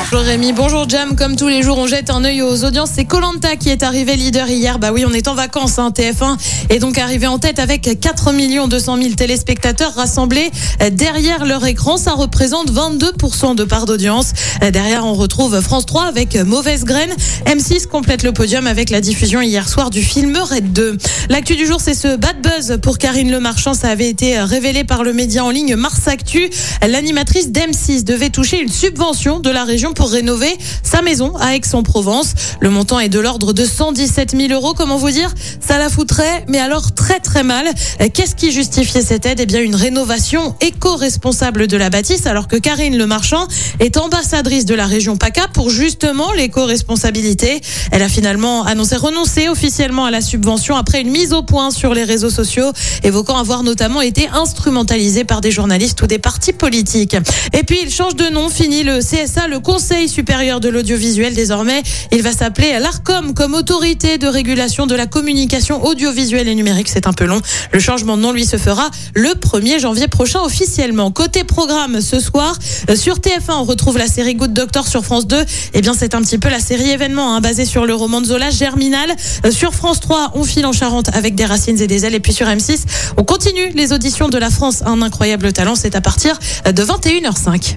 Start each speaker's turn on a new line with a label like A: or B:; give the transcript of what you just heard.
A: Bonjour Rémi, bonjour Jam. Comme tous les jours, on jette un œil aux audiences. C'est Colanta qui est arrivé leader hier. Bah oui, on est en vacances, hein, TF1 est donc arrivé en tête avec 4 200 000 téléspectateurs rassemblés derrière leur écran. Ça représente 22% de part d'audience. Derrière, on retrouve France 3 avec Mauvaise Graine. M6 complète le podium avec la diffusion hier soir du film Red 2. L'actu du jour, c'est ce bad buzz pour Karine Le Marchand. Ça avait été révélé par le média en ligne Mars Actu. L'animatrice d'M6 devait toucher une subvention de la région pour rénover sa maison à Aix-en-Provence. Le montant est de l'ordre de 117 000 euros. Comment vous dire? Ça la foutrait, mais alors très très mal. Qu'est-ce qui justifiait cette aide? Eh bien, une rénovation éco-responsable de la bâtisse, alors que Karine Le Marchand est ambassadrice de la région PACA pour justement l'éco-responsabilité. Elle a finalement annoncé renoncer officiellement à la subvention après une mise au point sur les réseaux sociaux, évoquant avoir notamment été instrumentalisée par des journalistes ou des partis politiques. Et puis, il change de nom, fini le CSA, le Conseil Conseil supérieur de l'audiovisuel désormais. Il va s'appeler l'ARCOM comme autorité de régulation de la communication audiovisuelle et numérique. C'est un peu long. Le changement de nom, lui, se fera le 1er janvier prochain officiellement. Côté programme, ce soir, euh, sur TF1, on retrouve la série Good Doctor sur France 2. Eh bien, c'est un petit peu la série événement, hein, basée sur le roman de Zola, Germinal. Euh, sur France 3, on file en Charente avec des racines et des ailes. Et puis sur M6, on continue les auditions de la France. Un incroyable talent, c'est à partir de 21h05.